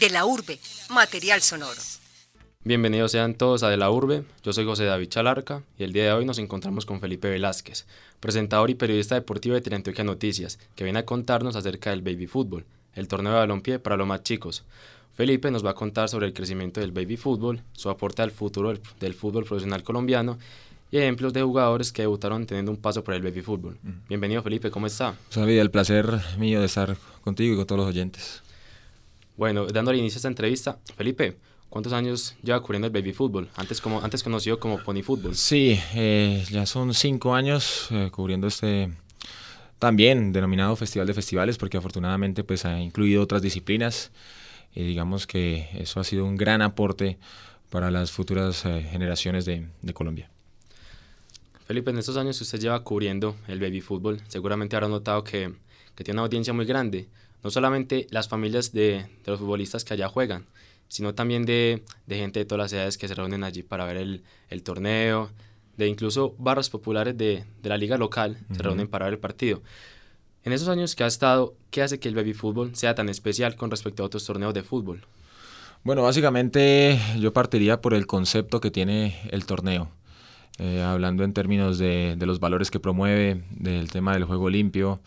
De la Urbe, material sonoro. Bienvenidos sean todos a De la Urbe, yo soy José David Chalarca y el día de hoy nos encontramos con Felipe Velázquez, presentador y periodista deportivo de Teleantioquia Noticias, que viene a contarnos acerca del baby fútbol, el torneo de balompié para los más chicos. Felipe nos va a contar sobre el crecimiento del baby fútbol, su aporte al futuro del fútbol profesional colombiano y ejemplos de jugadores que debutaron teniendo un paso por el baby fútbol. Bienvenido Felipe, ¿cómo está? David, el placer mío de estar contigo y con todos los oyentes. Bueno, dándole inicio a esta entrevista, Felipe, ¿cuántos años lleva cubriendo el baby fútbol? Antes, como, antes conocido como pony fútbol. Sí, eh, ya son cinco años eh, cubriendo este también denominado Festival de Festivales, porque afortunadamente pues ha incluido otras disciplinas y digamos que eso ha sido un gran aporte para las futuras eh, generaciones de, de Colombia. Felipe, en estos años que usted lleva cubriendo el baby fútbol, seguramente habrá notado que, que tiene una audiencia muy grande no solamente las familias de, los futbolistas que allá juegan, sino también de, gente de todas las edades que se reúnen allí para ver el, torneo, de incluso barras populares de, la liga local se reúnen para ver el partido. En esos años que ha estado, ¿qué hace que el baby fútbol sea tan especial con respecto a otros torneos de fútbol? Bueno, básicamente yo partiría por el concepto que tiene el torneo. Eh, hablando en términos de, de, los valores que promueve, del tema del juego limpio,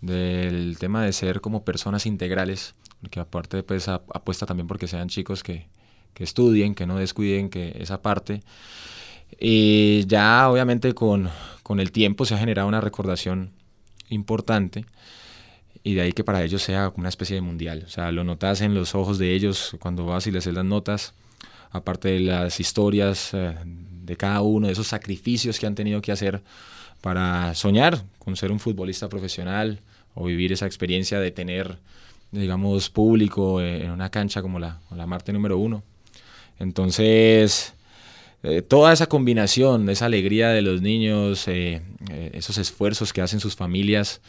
del tema de ser como personas integrales, que aparte pues apuesta también porque sean chicos que, que estudien, que no descuiden que esa parte. Y ya obviamente con, con el tiempo se ha generado una recordación importante y de ahí que para ellos sea una especie de mundial. O sea, lo notas en los ojos de ellos cuando vas y les das notas, aparte de las historias eh, de cada uno, de esos sacrificios que han tenido que hacer para soñar con ser un futbolista profesional, o vivir esa experiencia de tener, digamos, público en una cancha como la, la Marte número uno. Entonces, eh, toda esa combinación, esa alegría de los niños, eh, eh, esos esfuerzos que hacen sus familias,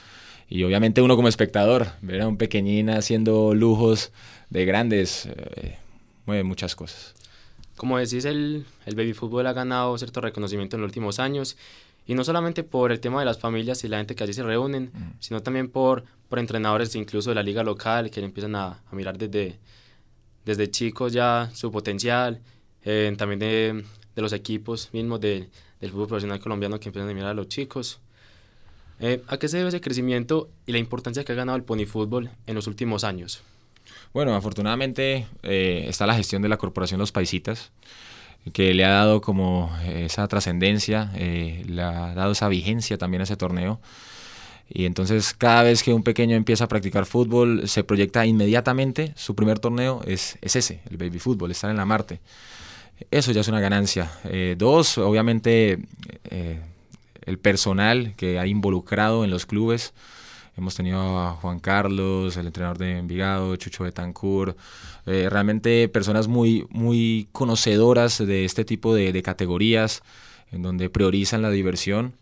y obviamente uno como espectador, ver a un pequeñín haciendo lujos de grandes, mueve muchas cosas. Como decís, el, el baby fútbol ha ganado cierto reconocimiento en los últimos años y no solamente por el tema de las familias y la gente que allí se reúnen, mm. sino también por, por entrenadores incluso de la liga local que empiezan a, a mirar desde, desde chicos ya su potencial, eh, también de, de, los equipos mismos de, del fútbol profesional colombiano que empiezan a mirar a los chicos. Eh, ¿A qué se debe ese crecimiento y la importancia que ha ganado el pony fútbol en los últimos años? Bueno, afortunadamente eh, está la gestión de la Corporación Los Paisitas, que le ha dado como esa trascendencia, eh, le ha dado esa vigencia también a ese torneo. Y entonces cada vez que un pequeño empieza a practicar fútbol, se proyecta inmediatamente, su primer torneo es, es ese, el baby fútbol, estar en la Marte. Eso ya es una ganancia. Eh, dos, obviamente eh, el personal que ha involucrado en los clubes, Hemos tenido a Juan Carlos, el entrenador de Envigado, Chucho Betancourt, eh, realmente personas muy, muy conocedoras de este tipo de, categorías, en donde priorizan la diversión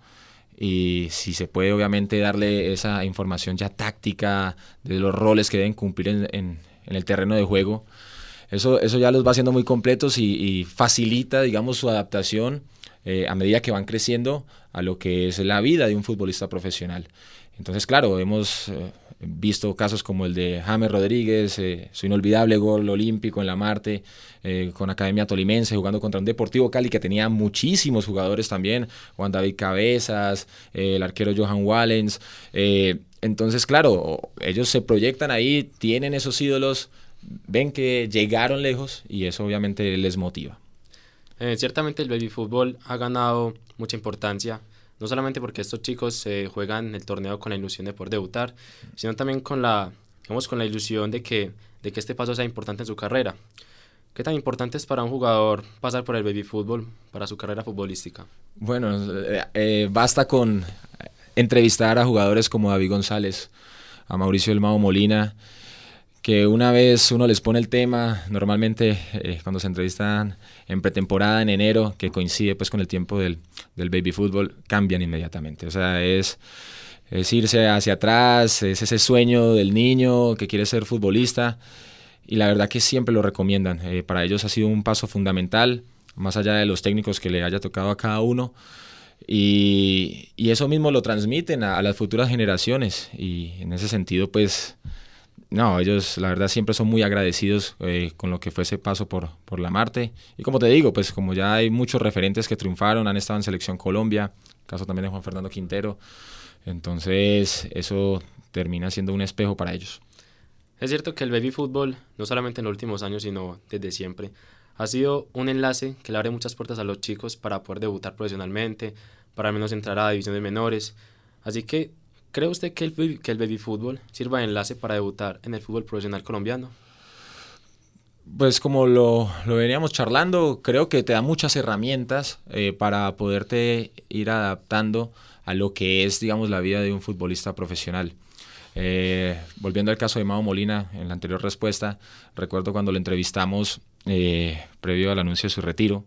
y si se puede obviamente darle esa información ya táctica de los roles que deben cumplir en, en, el terreno de juego, eso, eso ya los va haciendo muy completos y, facilita, digamos, su adaptación eh, a medida que van creciendo a lo que es la vida de un futbolista profesional. Entonces, claro, hemos eh, visto casos como el de James Rodríguez, eh, su inolvidable gol olímpico en la Marte, eh, con Academia Tolimense, jugando contra un Deportivo Cali que tenía muchísimos jugadores también, Juan David Cabezas, el arquero Johan Wallens. entonces, claro, ellos se proyectan ahí, tienen esos ídolos, ven que llegaron lejos y eso obviamente les motiva. ciertamente el baby fútbol ha ganado mucha importancia no solamente porque estos chicos eh, juegan el torneo con la ilusión de poder debutar, sino también con la, con la ilusión de que, de que este paso sea importante en su carrera. ¿Qué tan importante es para un jugador pasar por el baby fútbol para su carrera futbolística? Bueno, eh, eh, basta con entrevistar a jugadores como David González, a Mauricio El Molina, que una vez uno les pone el tema, normalmente eh, cuando se entrevistan en pretemporada, en enero, que coincide pues con el tiempo del, del baby fútbol, cambian inmediatamente. O sea, es, es irse hacia atrás, es ese sueño del niño que quiere ser futbolista y la verdad que siempre lo recomiendan. Eh, para ellos ha sido un paso fundamental, más allá de los técnicos que le haya tocado a cada uno. Y, y eso mismo lo transmiten a, a las futuras generaciones y en ese sentido pues no, ellos la verdad siempre son muy agradecidos eh, con lo que fue ese paso por, por la Marte. Y como te digo, pues como ya hay muchos referentes que triunfaron, han estado en Selección Colombia, caso también de Juan Fernando Quintero, entonces eso termina siendo un espejo para ellos. Es cierto que el baby fútbol, no solamente en los últimos años, sino desde siempre, ha sido un enlace que le abre muchas puertas a los chicos para poder debutar profesionalmente, para al menos entrar a divisiones menores. Así que, ¿cree usted que el, que el baby fútbol sirva de enlace para debutar en el fútbol profesional colombiano? Pues como lo, lo, veníamos charlando, creo que te da muchas herramientas eh, para poderte ir adaptando a lo que es, digamos, la vida de un futbolista profesional. Eh, volviendo al caso de Mao Molina, en la anterior respuesta, recuerdo cuando lo entrevistamos eh, previo al anuncio de su retiro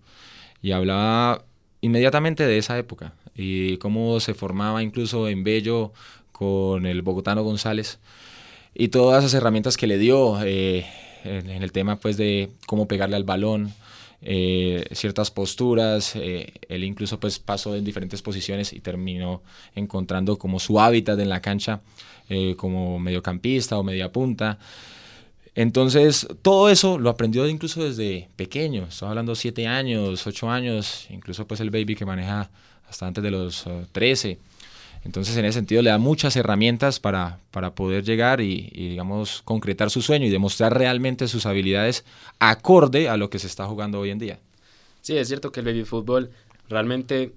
y hablaba inmediatamente de esa época y cómo se formaba incluso en Bello con el bogotano González y todas esas herramientas que le dio eh, en, el tema pues de cómo pegarle al balón, ciertas posturas, él incluso pues pasó en diferentes posiciones y terminó encontrando como su hábitat en la cancha eh, como mediocampista o media punta. Entonces, todo eso lo aprendió incluso desde pequeño. Estoy hablando siete años, ocho años, incluso pues el baby que maneja hasta antes de los 13. Eh, Entonces, en ese sentido, le da muchas herramientas para, para poder llegar y, y, digamos, concretar su sueño y demostrar realmente sus habilidades acorde a lo que se está jugando hoy en día. Sí, es cierto que el baby fútbol realmente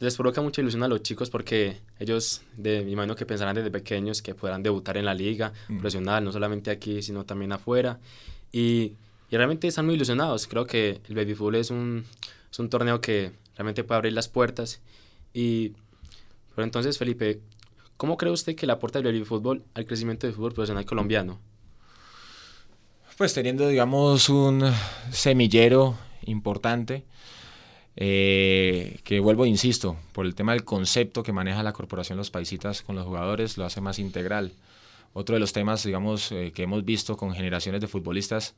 les provoca mucha ilusión a los chicos porque ellos, de, mi imagino que pensarán desde pequeños que podrán debutar en la liga mm. profesional, no solamente aquí, sino también afuera. Y, y, realmente están muy ilusionados. Creo que el Baby Fútbol es un, es un torneo que realmente puede abrir las puertas. Y, pero entonces, Felipe, ¿cómo cree usted que le aporta el Baby Fútbol al crecimiento del fútbol profesional colombiano? Pues teniendo, digamos, un semillero importante eh, que vuelvo, insisto, por el tema del concepto que maneja la corporación Los Paisitas con los jugadores, lo hace más integral. Otro de los temas, digamos, eh, que hemos visto con generaciones de futbolistas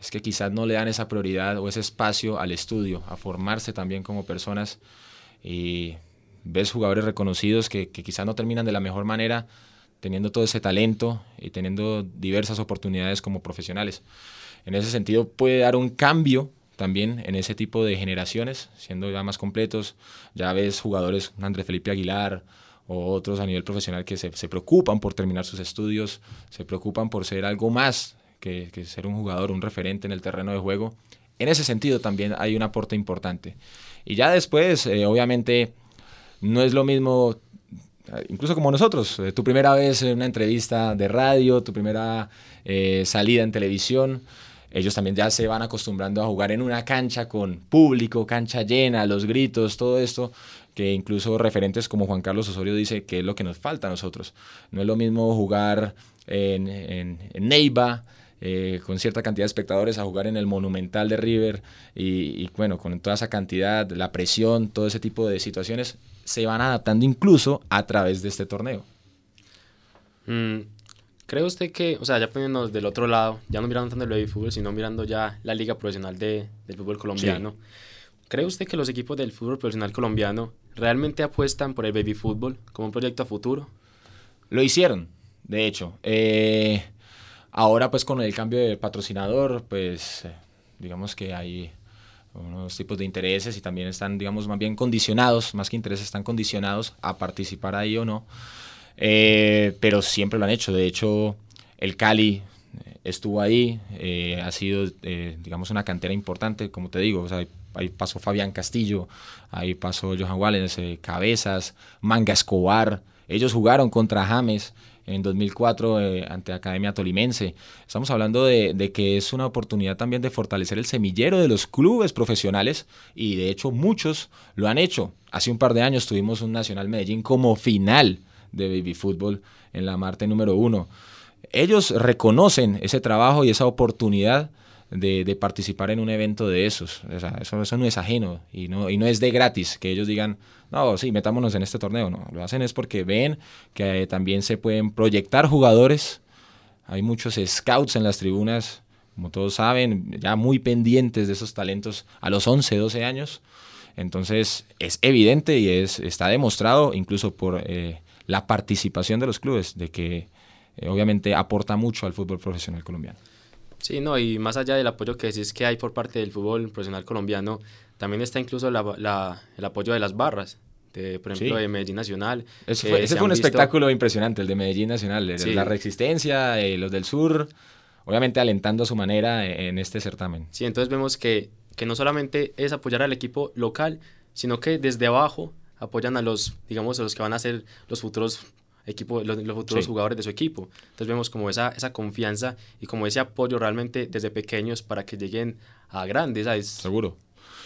es que quizás no le dan esa prioridad o ese espacio al estudio, a formarse también como personas. Y ves jugadores reconocidos que, que quizás no terminan de la mejor manera, teniendo todo ese talento y teniendo diversas oportunidades como profesionales. En ese sentido puede dar un cambio también en ese tipo de generaciones, siendo ya más completos. Ya ves jugadores, Andrés Felipe Aguilar o otros a nivel profesional que se, preocupan por terminar sus estudios, se preocupan por ser algo más que, ser un jugador, un referente en el terreno de juego. En ese sentido también hay un aporte importante. Y ya después, eh, obviamente, no es lo mismo incluso como nosotros, eh, tu primera vez en una entrevista de radio, tu primera eh, salida en televisión, ellos también ya se van acostumbrando a jugar en una cancha con público, cancha llena, los gritos, todo esto, que incluso referentes como Juan Carlos Osorio dice que es lo que nos falta a nosotros. No es lo mismo jugar en, en, Neiva, eh, con cierta cantidad de espectadores a jugar en el Monumental de River y, bueno, con toda esa cantidad, la presión, todo ese tipo de situaciones se van adaptando incluso a través de este torneo. Mm, ¿Cree usted que, o sea, ya poniéndonos del otro lado, ya no mirando tanto el baby fútbol, sino mirando ya la liga profesional de, del fútbol colombiano, ¿cree usted que los equipos del fútbol profesional colombiano realmente apuestan por el baby fútbol como un proyecto a futuro? Lo hicieron, de hecho. Eh, ahora pues con el cambio de patrocinador, pues eh, digamos que hay unos tipos de intereses y también están, digamos, más bien condicionados, más que intereses, están condicionados a participar ahí o no. Eh, pero siempre lo han hecho. De hecho, el Cali eh, estuvo ahí, eh, ha sido, digamos, una cantera importante, como te digo, ahí pasó Fabián Castillo, ahí pasó Johan Wallens, Cabezas, Manga Escobar, ellos jugaron contra James en 2004 ante Academia Tolimense. Estamos hablando de, de, que es una oportunidad también de fortalecer el semillero de los clubes profesionales y de hecho muchos lo han hecho. Hace un par de años tuvimos un Nacional Medellín como final de baby fútbol en la Marte número uno. Ellos reconocen ese trabajo y esa oportunidad de, participar en un evento de esos. eso, eso, no es ajeno y no, y no es de gratis que ellos digan, no, sí, metámonos en este torneo. No, lo hacen es porque ven que también se pueden proyectar jugadores. Hay muchos scouts en las tribunas, como todos saben, ya muy pendientes de esos talentos a los 11, 12 años. Entonces es evidente y es, está demostrado incluso por eh, la participación de los clubes, de que eh, obviamente aporta mucho al fútbol profesional colombiano. Sí, no, y más allá del apoyo que decís que hay por parte del fútbol profesional colombiano, también está incluso el apoyo de las barras, de, por ejemplo, de Medellín Nacional. ese fue un espectáculo impresionante, el de Medellín Nacional, la resistencia, eh, los del sur, obviamente alentando a su manera en este certamen. Sí, entonces vemos que, que no solamente es apoyar al equipo local, sino que desde abajo apoyan a los, digamos, a los que van a ser los futuros equipo, los, futuros jugadores de su equipo. Entonces vemos como esa, esa confianza y como ese apoyo realmente desde pequeños para que lleguen a grandes. ¿sabes? Seguro.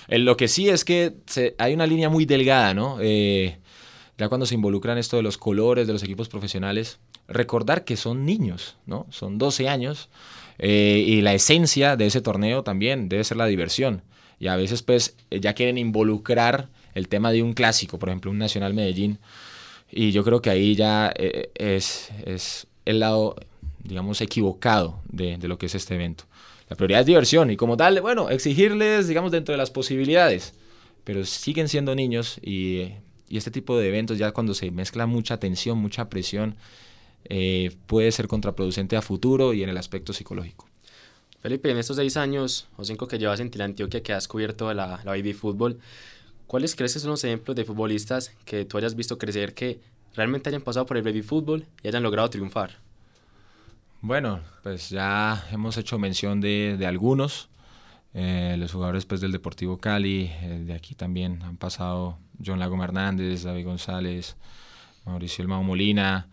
lo que sí es que hay una línea muy delgada, ¿no? Eh, ya cuando se involucran esto de los colores de los equipos profesionales, recordar que son niños, ¿no? Son 12 años eh, y la esencia de ese torneo también debe ser la diversión. Y a veces pues ya quieren involucrar el tema de un clásico, por ejemplo un Nacional Medellín, y yo creo que ahí ya eh, es, es el lado, digamos, equivocado de, de, lo que es este evento. La prioridad es diversión y como tal, bueno, exigirles, digamos, dentro de las posibilidades, pero siguen siendo niños y, y este tipo de eventos ya cuando se mezcla mucha tensión, mucha presión, eh, puede ser contraproducente a futuro y en el aspecto psicológico. Felipe, en estos seis años o cinco que llevas en Antioquia que has cubierto la, la baby fútbol, ¿Cuáles crees que son los ejemplos de futbolistas que tú hayas visto crecer que realmente hayan pasado por el baby fútbol y hayan logrado triunfar? Bueno, pues ya hemos hecho mención de, de algunos. Eh, los jugadores pues, del Deportivo Cali, eh, de aquí también han pasado John Lago Hernández, David González, Mauricio Elmao Molina.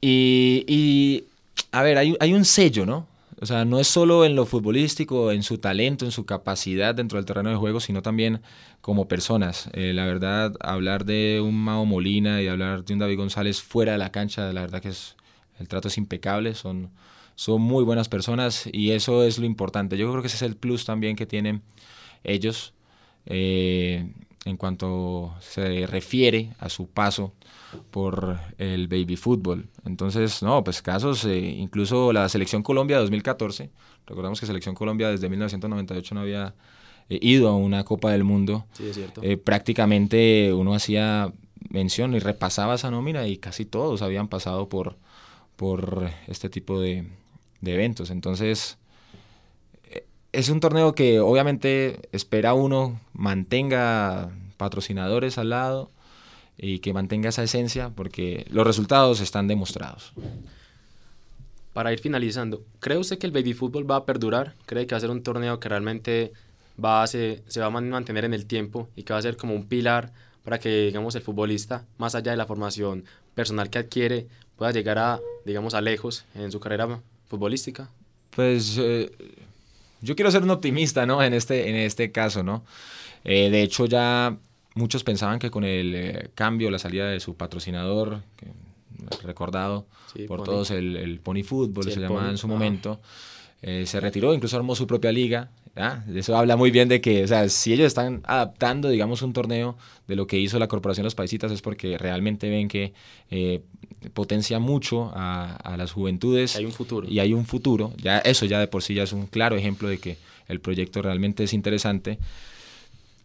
Y, y, a ver, hay, hay un sello, ¿no? O sea, no es solo en lo futbolístico, en su talento, en su capacidad dentro del terreno de juego, sino también como personas. Eh, la verdad, hablar de un Mao Molina y hablar de un David González fuera de la cancha, la verdad que es, el trato es impecable, son, son muy buenas personas y eso es lo importante. Yo creo que ese es el plus también que tienen ellos eh, en cuanto se refiere a su paso por el baby fútbol. Entonces, no, pues casos, eh, incluso la Selección Colombia 2014, recordamos que Selección Colombia desde 1998 no había eh, ido a una Copa del Mundo. Sí, es cierto. Eh, prácticamente uno hacía mención y repasaba esa nómina y casi todos habían pasado por, por este tipo de, de eventos. Entonces, es un torneo que obviamente espera uno mantenga patrocinadores al lado y que mantenga esa esencia porque los resultados están demostrados. Para ir finalizando, ¿cree usted que el baby fútbol va a perdurar? ¿Cree que va a ser un torneo que realmente va a se, se va a mantener en el tiempo y que va a ser como un pilar para que, digamos, el futbolista, más allá de la formación personal que adquiere, pueda llegar a, digamos, a lejos en su carrera futbolística? Pues eh, yo quiero ser un optimista, ¿no? En este, en este caso, ¿no? Eh, de hecho, ya Muchos pensaban que con el eh, cambio, la salida de su patrocinador, que, recordado por todos el, el, Pony Football, se llamaba en su momento, eh, se retiró, incluso armó su propia liga. Eso habla muy bien de que, o sea, si ellos están adaptando, digamos, un torneo de lo que hizo la Corporación Los Paisitas es porque realmente ven que eh, potencia mucho a, a, las juventudes. Hay un futuro. Y hay un futuro. Ya, eso ya de por sí ya es un claro ejemplo de que el proyecto realmente es interesante.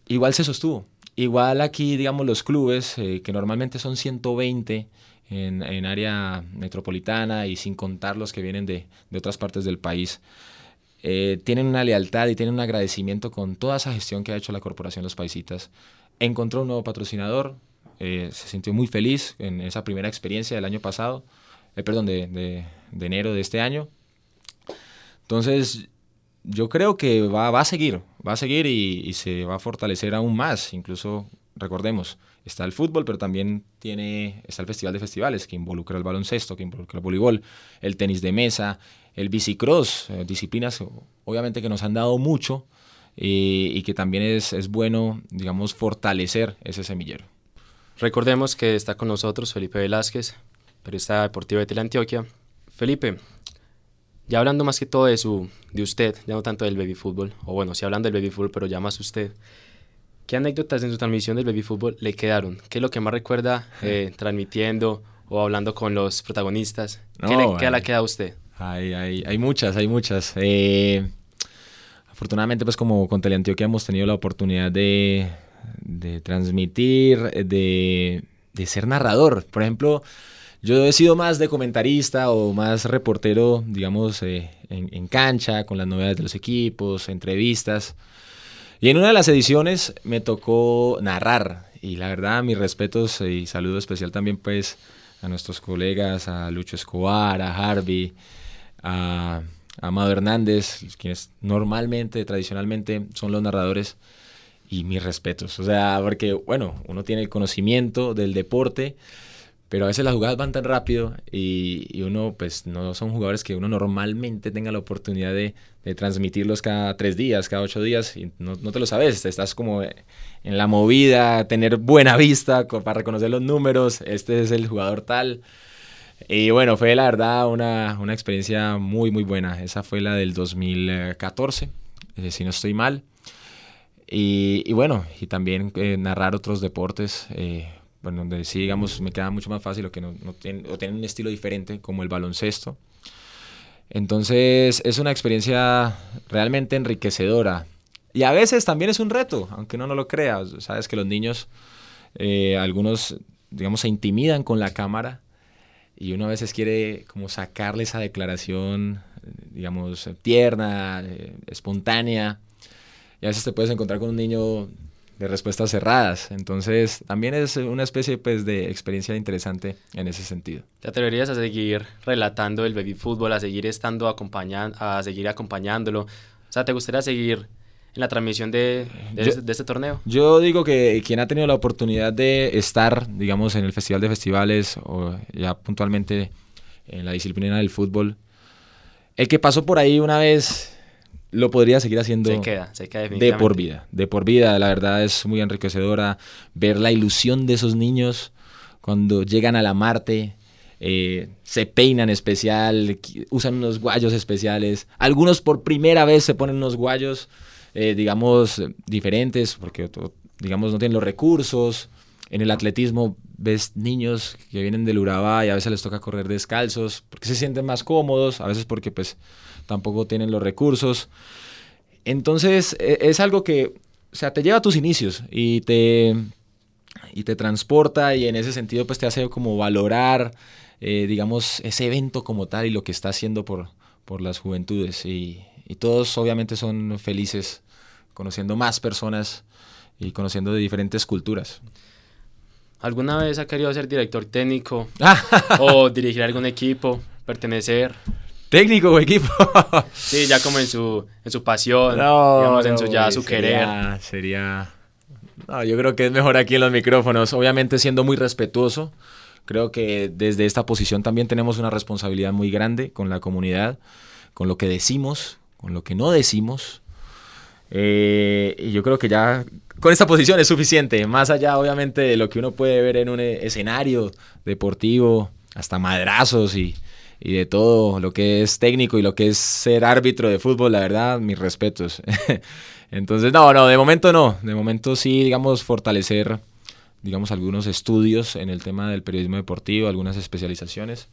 Igual se sostuvo. Igual aquí, digamos, los clubes, eh, que normalmente son 120 en, en, área metropolitana y sin contar los que vienen de, de otras partes del país, eh, tienen una lealtad y tienen un agradecimiento con toda esa gestión que ha hecho la Corporación Los Paisitas. Encontró un nuevo patrocinador, eh, se sintió muy feliz en esa primera experiencia del año pasado, perdón, de, de, de enero de este año. Entonces, yo creo que va, va a seguir, va a seguir y, se va a fortalecer aún más. Incluso, recordemos, está el fútbol, pero también tiene, está el Festival de Festivales, que involucra el baloncesto, que involucra el voleibol, el tenis de mesa, el bicicross, eh, disciplinas obviamente que nos han dado mucho y, y que también es, es bueno, digamos, fortalecer ese semillero. Recordemos que está con nosotros Felipe Velázquez, periodista deportivo de Teleantioquia. Felipe, ya hablando más que todo de, su, de usted, ya no tanto del baby fútbol, o bueno, sí hablando del baby fútbol, pero ya más usted. ¿Qué anécdotas en su transmisión del baby fútbol le quedaron? ¿Qué es lo que más recuerda eh, transmitiendo o hablando con los protagonistas? ¿Qué, le, ¿qué le ha quedado a usted? Hay, hay, hay muchas, hay muchas. Eh, afortunadamente, pues como con Teleantioquia hemos tenido la oportunidad de, de transmitir, de, de ser narrador. Por ejemplo, Yo he sido más de comentarista o más reportero, digamos, eh, en, cancha, con las novedades de los equipos, entrevistas. Y en una de las ediciones me tocó narrar. Y la verdad, mis respetos y saludo especial también pues a nuestros colegas, a Lucho Escobar, a Harvey, a Amado Hernández, quienes normalmente, tradicionalmente son los narradores. Y mis respetos. O sea, porque, bueno, uno tiene el conocimiento del deporte pero a veces las jugadas van tan rápido y, uno, pues, no son jugadores que uno normalmente tenga la oportunidad de, transmitirlos cada tres días, cada ocho días, y no, te lo sabes, estás como en la movida, tener buena vista para reconocer los números, este es el jugador tal. Y bueno, fue la verdad una, una experiencia muy, muy buena. Esa fue la del 2014, eh, si no estoy mal. Y, bueno, y también eh, narrar otros deportes. Eh, bueno, donde sí, digamos, me queda mucho más fácil o que no, no tienen, o tienen un estilo diferente, como el baloncesto. Entonces, es una experiencia realmente enriquecedora. Y a veces también es un reto, aunque uno no lo crea. Sabes que los niños, algunos, digamos, se intimidan con la cámara y uno a veces quiere como sacarle esa declaración, digamos, tierna, eh, espontánea. Y a veces te puedes encontrar con un niño de respuestas cerradas. Entonces, también es una especie pues, de experiencia interesante en ese sentido. ¿Te atreverías a seguir relatando el baby fútbol, a seguir estando acompañando, a seguir acompañándolo? O sea, ¿te gustaría seguir en la transmisión de, de, este, torneo? Yo digo que quien ha tenido la oportunidad de estar, digamos, en el Festival de Festivales o ya puntualmente en la disciplina del fútbol, el que pasó por ahí una vez lo podría seguir haciendo se queda, se queda de por vida. De por vida, la verdad es muy enriquecedora ver la ilusión de esos niños cuando llegan a la Marte. Eh, se peinan especial, usan unos guayos especiales. Algunos por primera vez se ponen unos guayos, eh, digamos, diferentes, porque, digamos, no tienen los recursos. En el atletismo ves niños que vienen del Urabá y a veces les toca correr descalzos, porque se sienten más cómodos, a veces porque, pues, tampoco tienen los recursos. Entonces e, es algo que, o sea, te lleva a tus inicios y te, y te transporta y en ese sentido pues te hace como valorar, eh, digamos, ese evento como tal y lo que está haciendo por, por las juventudes. Y, y todos obviamente son felices conociendo más personas y conociendo de diferentes culturas. ¿Alguna vez ha querido ser director técnico o dirigir algún equipo, pertenecer? técnico o equipo. sí, ya como en su, en su pasión, digamos, en su ya su querer. Sería. No, yo creo que es mejor aquí en los micrófonos. Obviamente siendo muy respetuoso. Creo que desde esta posición también tenemos una responsabilidad muy grande con la comunidad, con lo que decimos, con lo que no decimos. Eh, y yo creo que ya con esta posición es suficiente, más allá obviamente de lo que uno puede ver en un escenario deportivo, hasta madrazos y, y de todo lo que es técnico y lo que es ser árbitro de fútbol, la verdad, mis respetos. Entonces, no, no, de momento no. De momento sí, digamos, fortalecer, digamos, algunos estudios en el tema del periodismo deportivo, algunas especializaciones.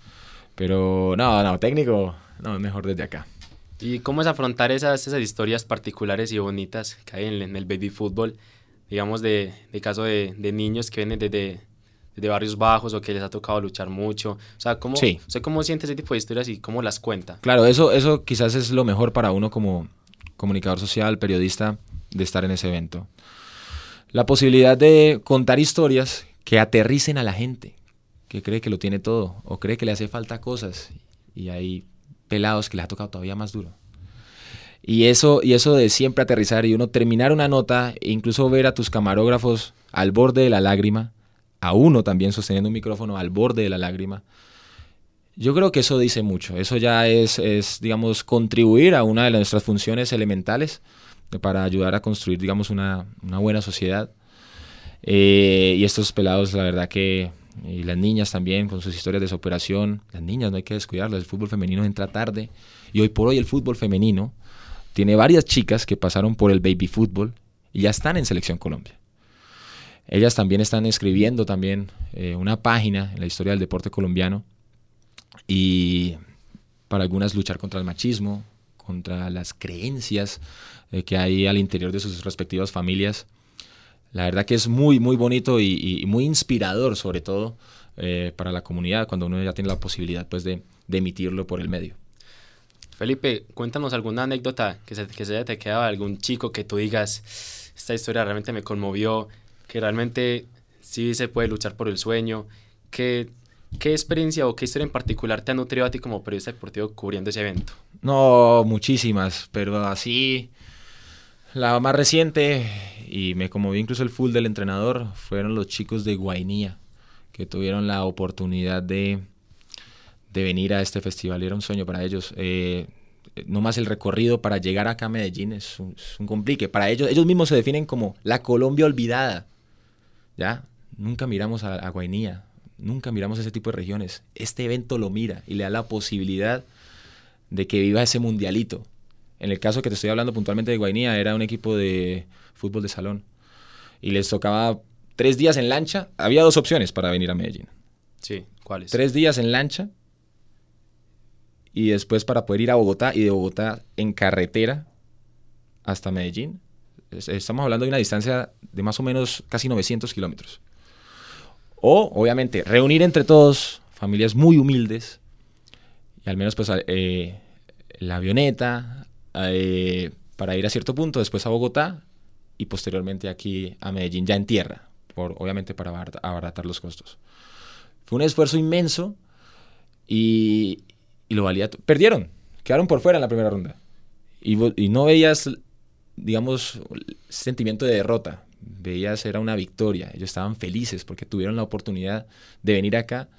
Pero no, no, técnico, no, mejor desde acá. ¿Y cómo es afrontar esas, esas historias particulares y bonitas que hay en, el baby fútbol? Digamos, de, de caso de, de niños que vienen desde de barrios bajos o que les ha tocado luchar mucho. O sea, ¿cómo, sí. ¿cómo siente ese tipo de historias y cómo las cuenta? Claro, eso, eso quizás es lo mejor para uno como comunicador social, periodista, de estar en ese evento. La posibilidad de contar historias que aterricen a la gente, que cree que lo tiene todo o cree que le hace falta cosas y hay pelados que les ha tocado todavía más duro. Y eso, y eso de siempre aterrizar y uno terminar una nota e incluso ver a tus camarógrafos al borde de la lágrima a uno también sosteniendo un micrófono al borde de la lágrima. Yo creo que eso dice mucho. Eso ya es, es digamos, contribuir a una de nuestras funciones elementales para ayudar a construir, digamos, una, una buena sociedad. Eh, y estos pelados, la verdad que, y las niñas también, con sus historias de superación, las niñas no hay que descuidarlas, el fútbol femenino entra tarde. Y hoy por hoy el fútbol femenino tiene varias chicas que pasaron por el baby fútbol y ya están en Selección Colombia. Ellas también están escribiendo también eh, una página en la historia del deporte colombiano y para algunas luchar contra el machismo, contra las creencias eh, que hay al interior de sus respectivas familias. La verdad que es muy, muy bonito y, muy inspirador sobre todo eh, para la comunidad cuando uno ya tiene la posibilidad pues de, de emitirlo por el medio. Felipe, cuéntanos alguna anécdota que se, que se haya te quedado algún chico que tú digas, esta historia realmente me conmovió, que realmente sí se puede luchar por el sueño, que, ¿qué experiencia o qué historia en particular te ha nutrido a ti como periodista deportivo cubriendo ese evento? No, muchísimas, pero así la más reciente, y me conmovió incluso el full del entrenador, fueron los chicos de Guainía, que tuvieron la oportunidad de de venir a este festival. Era un sueño para ellos. Eh, no más el recorrido para llegar acá a Medellín es un, complique. Para ellos, ellos mismos se definen como la Colombia olvidada. ¿Ya? Nunca miramos a, a Guainía, nunca miramos ese tipo de regiones. Este evento lo mira y le da la posibilidad de que viva ese mundialito. En el caso que te estoy hablando puntualmente de Guainía, era un equipo de fútbol de salón. Y les tocaba tres días en lancha. Había dos opciones para venir a Medellín. Sí, ¿cuáles? Tres días en lancha y después para poder ir a Bogotá y de Bogotá en carretera hasta Medellín. Estamos hablando de una distancia de más o menos casi 900 kilómetros. O, obviamente, reunir entre todos familias muy humildes y al menos pues eh, la avioneta eh, para ir a cierto punto, después a Bogotá y posteriormente aquí a Medellín ya en tierra, por, obviamente para abaratar los costos. Fue un esfuerzo inmenso y, y lo valía. Perdieron, quedaron por fuera en la primera ronda. Y, y no veías, digamos, sentimiento de derrota. Veías, era una victoria. Ellos estaban felices porque tuvieron la oportunidad de venir acá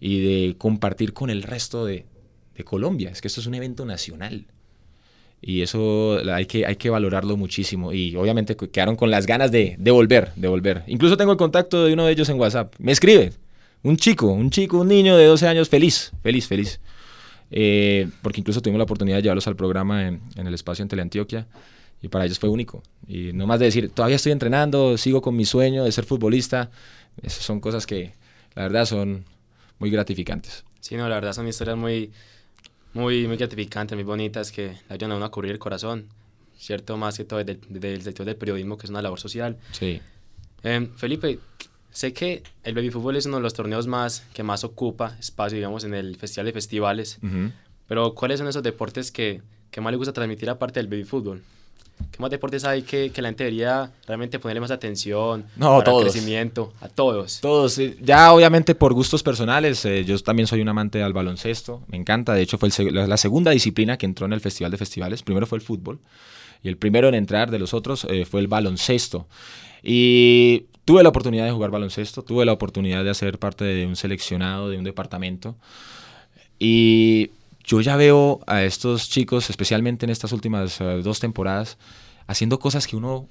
y de compartir con el resto de, de Colombia. Es que esto es un evento nacional. Y eso hay que, hay que valorarlo muchísimo. Y obviamente quedaron con las ganas de, de volver, de volver. Incluso tengo el contacto de uno de ellos en WhatsApp. Me escribe. Un chico, un chico, un niño de 12 años, feliz, feliz, feliz. Eh, porque incluso tuvimos la oportunidad de llevarlos al programa en, el espacio en Teleantioquia y para ellos fue único. Y no más de decir, todavía estoy entrenando, sigo con mi sueño de ser futbolista, esas son cosas que la verdad son muy gratificantes. Sí, no, la verdad son historias muy, muy, muy gratificantes, muy bonitas que le ayudan a uno a cubrir el corazón, ¿cierto? Más que todo desde, el sector del periodismo, que es una labor social. Sí. Eh, Felipe, Sé que el baby fútbol es uno de los torneos más que más ocupa espacio, digamos, en el festival de festivales. Pero ¿cuáles son esos deportes que, que, más le gusta transmitir aparte del baby fútbol? ¿Qué más deportes hay que, que la gente debería realmente ponerle más atención no, para el crecimiento? A todos. Todos. Ya obviamente por gustos personales, eh, yo también soy un amante del baloncesto, me encanta. De hecho fue la segunda disciplina que entró en el Festival de Festivales. Primero fue el fútbol y el primero en entrar de los otros eh, fue el baloncesto. Y tuve la oportunidad de jugar baloncesto, tuve la oportunidad de hacer parte de un seleccionado, de un departamento. Y yo ya veo a estos chicos, especialmente en estas últimas eh, dos temporadas, haciendo cosas que uno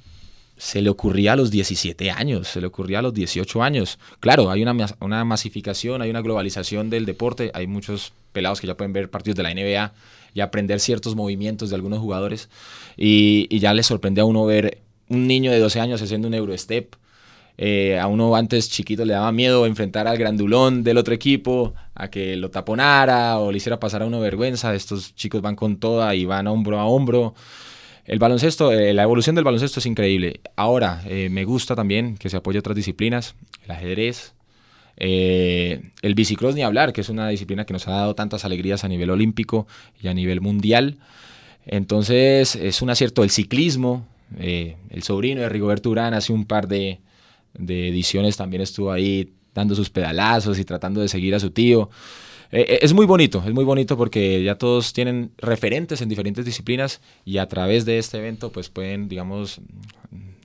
se le ocurría a los 17 años, se le ocurría a los 18 años. Claro, hay una, una masificación, hay una globalización del deporte, hay muchos pelados que ya pueden ver partidos de la NBA y aprender ciertos movimientos de algunos jugadores y, y ya les sorprende a uno ver un niño de 12 años haciendo un Eurostep eh, a uno antes chiquito le daba miedo enfrentar al grandulón del otro equipo, a que lo taponara o le hiciera pasar a uno vergüenza. Estos chicos van con toda y van hombro a hombro. El baloncesto, eh, la evolución del baloncesto es increíble. Ahora, eh, me gusta también que se apoye otras disciplinas, el ajedrez, el bicicross ni hablar, que es una disciplina que nos ha dado tantas alegrías a nivel olímpico y a nivel mundial. Entonces, es un acierto el ciclismo. el sobrino de Rigoberto Urán hace un par de, de ediciones también estuvo ahí dando sus pedalazos y tratando de seguir a su tío. Eh, eh, es muy bonito, es muy bonito porque ya todos tienen referentes en diferentes disciplinas y a través de este evento pues pueden, digamos,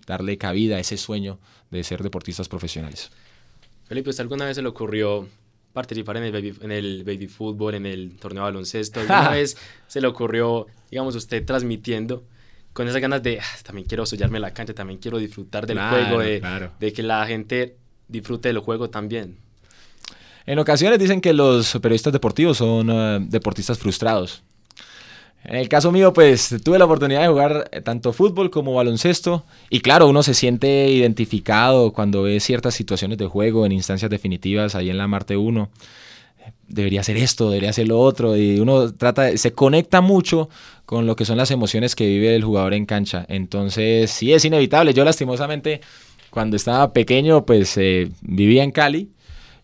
darle cabida a ese sueño de ser deportistas profesionales. Felipe, ¿usted alguna vez se le ocurrió participar en el baby, en el baby fútbol, en el torneo de baloncesto? ¿Alguna vez se le ocurrió, digamos, usted transmitiendo con esas ganas de, ah, también quiero soñarme la cancha, también quiero disfrutar del juego, de, de, que la gente disfrute del juego también. En ocasiones dicen que los periodistas deportivos son eh, deportistas frustrados. En el caso mío, pues tuve la oportunidad de jugar eh, tanto fútbol como baloncesto y claro, uno se siente identificado cuando ve ciertas situaciones de juego en instancias definitivas ahí en la Marte 1 debería ser esto, debería ser lo otro, y uno trata, se conecta mucho con lo que son las emociones que vive el jugador en cancha. Entonces, sí es inevitable. Yo lastimosamente, cuando estaba pequeño, pues eh, vivía en Cali,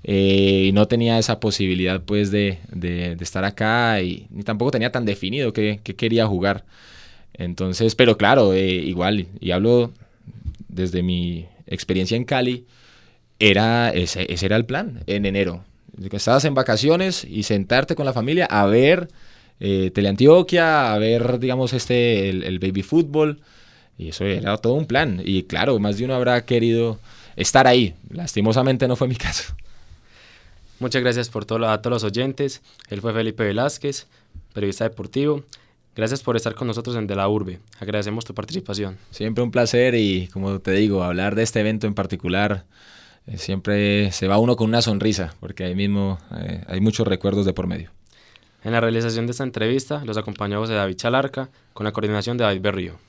eh, y no tenía esa posibilidad pues de, de, estar acá y tampoco tenía tan definido qué, quería jugar. Entonces, pero claro, eh, igual, y hablo desde mi experiencia en Cali, era ese, ese era el plan en enero. Estabas en vacaciones y sentarte con la familia a ver eh, Teleantioquia, a ver, digamos, este, el, baby fútbol. Y eso era todo un plan. Y claro, más de uno habrá querido estar ahí. Lastimosamente no fue mi caso. Muchas gracias por todo, a todos los oyentes. Él fue Felipe Velázquez, periodista deportivo. Gracias por estar con nosotros en De la Urbe. Agradecemos tu participación. Siempre un placer y como te digo, hablar de este evento en particular, eh, siempre se va uno con una sonrisa, porque ahí mismo eh, hay muchos recuerdos de por medio. En la realización de esta entrevista los acompañó José David Chalarca con la coordinación de David Berrío.